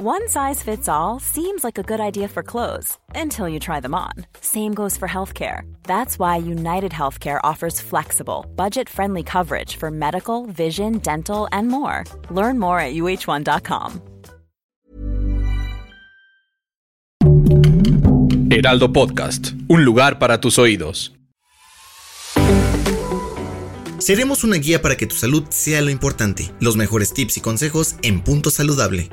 One size fits all seems like a good idea for clothes until you try them on. Same goes for healthcare. That's why United Healthcare offers flexible, budget friendly coverage for medical, vision, dental, and more. Learn more at uh1.com. Heraldo Podcast, un lugar para tus oídos. Seremos una guía para que tu salud sea lo importante. Los mejores tips y consejos en punto saludable.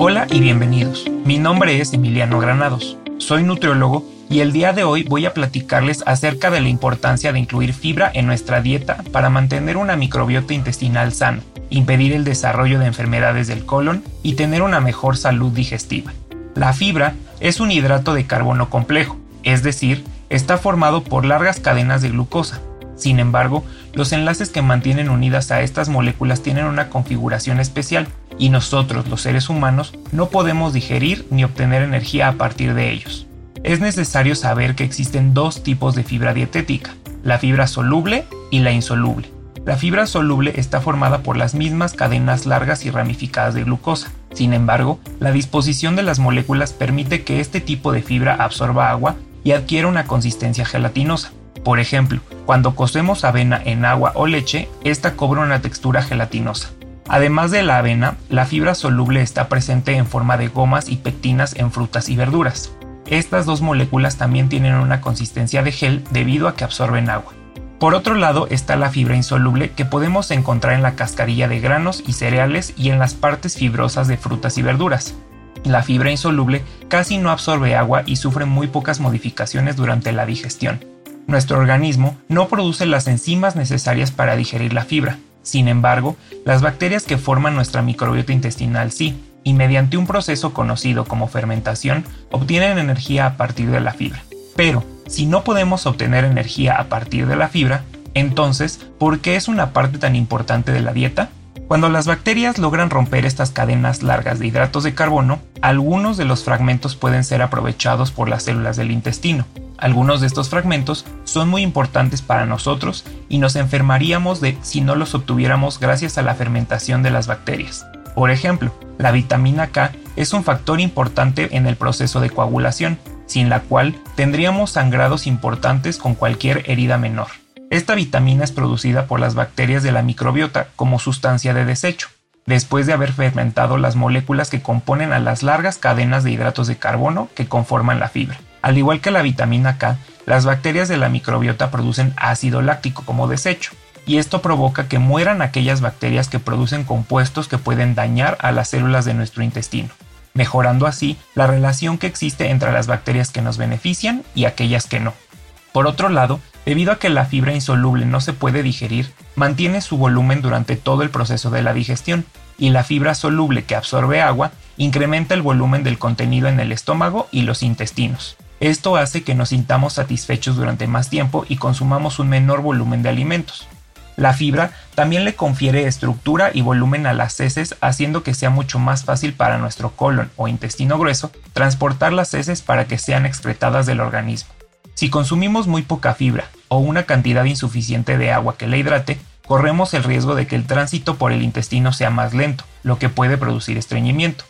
Hola y bienvenidos. Mi nombre es Emiliano Granados. Soy nutriólogo y el día de hoy voy a platicarles acerca de la importancia de incluir fibra en nuestra dieta para mantener una microbiota intestinal sana, impedir el desarrollo de enfermedades del colon y tener una mejor salud digestiva. La fibra es un hidrato de carbono complejo, es decir, está formado por largas cadenas de glucosa. Sin embargo, los enlaces que mantienen unidas a estas moléculas tienen una configuración especial y nosotros, los seres humanos, no podemos digerir ni obtener energía a partir de ellos. Es necesario saber que existen dos tipos de fibra dietética, la fibra soluble y la insoluble. La fibra soluble está formada por las mismas cadenas largas y ramificadas de glucosa. Sin embargo, la disposición de las moléculas permite que este tipo de fibra absorba agua y adquiera una consistencia gelatinosa. Por ejemplo, cuando cocemos avena en agua o leche, esta cobra una textura gelatinosa. Además de la avena, la fibra soluble está presente en forma de gomas y pectinas en frutas y verduras. Estas dos moléculas también tienen una consistencia de gel debido a que absorben agua. Por otro lado está la fibra insoluble que podemos encontrar en la cascarilla de granos y cereales y en las partes fibrosas de frutas y verduras. La fibra insoluble casi no absorbe agua y sufre muy pocas modificaciones durante la digestión. Nuestro organismo no produce las enzimas necesarias para digerir la fibra, sin embargo, las bacterias que forman nuestra microbiota intestinal sí, y mediante un proceso conocido como fermentación, obtienen energía a partir de la fibra. Pero, si no podemos obtener energía a partir de la fibra, entonces, ¿por qué es una parte tan importante de la dieta? Cuando las bacterias logran romper estas cadenas largas de hidratos de carbono, algunos de los fragmentos pueden ser aprovechados por las células del intestino, algunos de estos fragmentos son muy importantes para nosotros y nos enfermaríamos de si no los obtuviéramos gracias a la fermentación de las bacterias. Por ejemplo, la vitamina K es un factor importante en el proceso de coagulación, sin la cual tendríamos sangrados importantes con cualquier herida menor. Esta vitamina es producida por las bacterias de la microbiota como sustancia de desecho, después de haber fermentado las moléculas que componen a las largas cadenas de hidratos de carbono que conforman la fibra. Al igual que la vitamina K, las bacterias de la microbiota producen ácido láctico como desecho, y esto provoca que mueran aquellas bacterias que producen compuestos que pueden dañar a las células de nuestro intestino, mejorando así la relación que existe entre las bacterias que nos benefician y aquellas que no. Por otro lado, debido a que la fibra insoluble no se puede digerir, mantiene su volumen durante todo el proceso de la digestión, y la fibra soluble que absorbe agua incrementa el volumen del contenido en el estómago y los intestinos. Esto hace que nos sintamos satisfechos durante más tiempo y consumamos un menor volumen de alimentos. La fibra también le confiere estructura y volumen a las heces haciendo que sea mucho más fácil para nuestro colon o intestino grueso transportar las heces para que sean excretadas del organismo. Si consumimos muy poca fibra o una cantidad insuficiente de agua que la hidrate, corremos el riesgo de que el tránsito por el intestino sea más lento, lo que puede producir estreñimiento.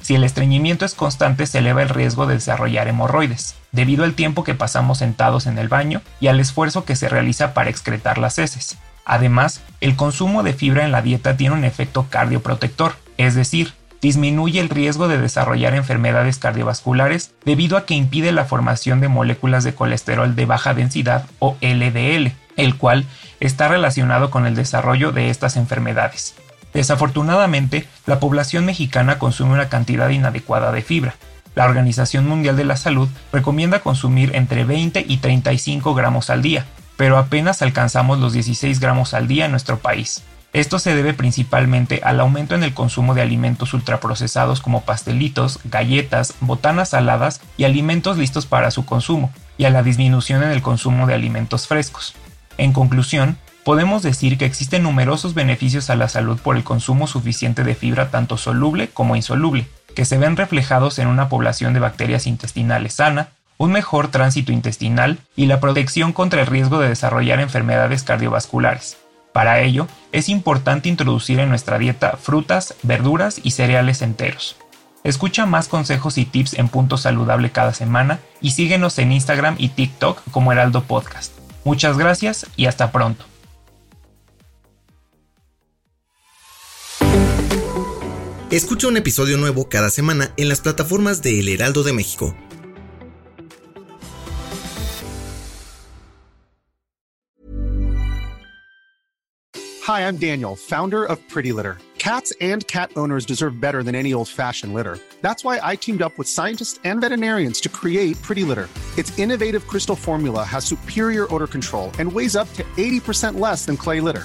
Si el estreñimiento es constante, se eleva el riesgo de desarrollar hemorroides, debido al tiempo que pasamos sentados en el baño y al esfuerzo que se realiza para excretar las heces. Además, el consumo de fibra en la dieta tiene un efecto cardioprotector, es decir, disminuye el riesgo de desarrollar enfermedades cardiovasculares debido a que impide la formación de moléculas de colesterol de baja densidad o LDL, el cual está relacionado con el desarrollo de estas enfermedades. Desafortunadamente, la población mexicana consume una cantidad inadecuada de fibra. La Organización Mundial de la Salud recomienda consumir entre 20 y 35 gramos al día, pero apenas alcanzamos los 16 gramos al día en nuestro país. Esto se debe principalmente al aumento en el consumo de alimentos ultraprocesados como pastelitos, galletas, botanas saladas y alimentos listos para su consumo, y a la disminución en el consumo de alimentos frescos. En conclusión, podemos decir que existen numerosos beneficios a la salud por el consumo suficiente de fibra tanto soluble como insoluble, que se ven reflejados en una población de bacterias intestinales sana, un mejor tránsito intestinal y la protección contra el riesgo de desarrollar enfermedades cardiovasculares. Para ello, es importante introducir en nuestra dieta frutas, verduras y cereales enteros. Escucha más consejos y tips en Punto Saludable cada semana y síguenos en Instagram y TikTok como Heraldo Podcast. Muchas gracias y hasta pronto. Escucha un episodio nuevo cada semana en las plataformas de El Heraldo de México. Hi, I'm Daniel, founder of Pretty Litter. Cats and cat owners deserve better than any old-fashioned litter. That's why I teamed up with scientists and veterinarians to create Pretty Litter. Its innovative crystal formula has superior odor control and weighs up to 80% less than clay litter.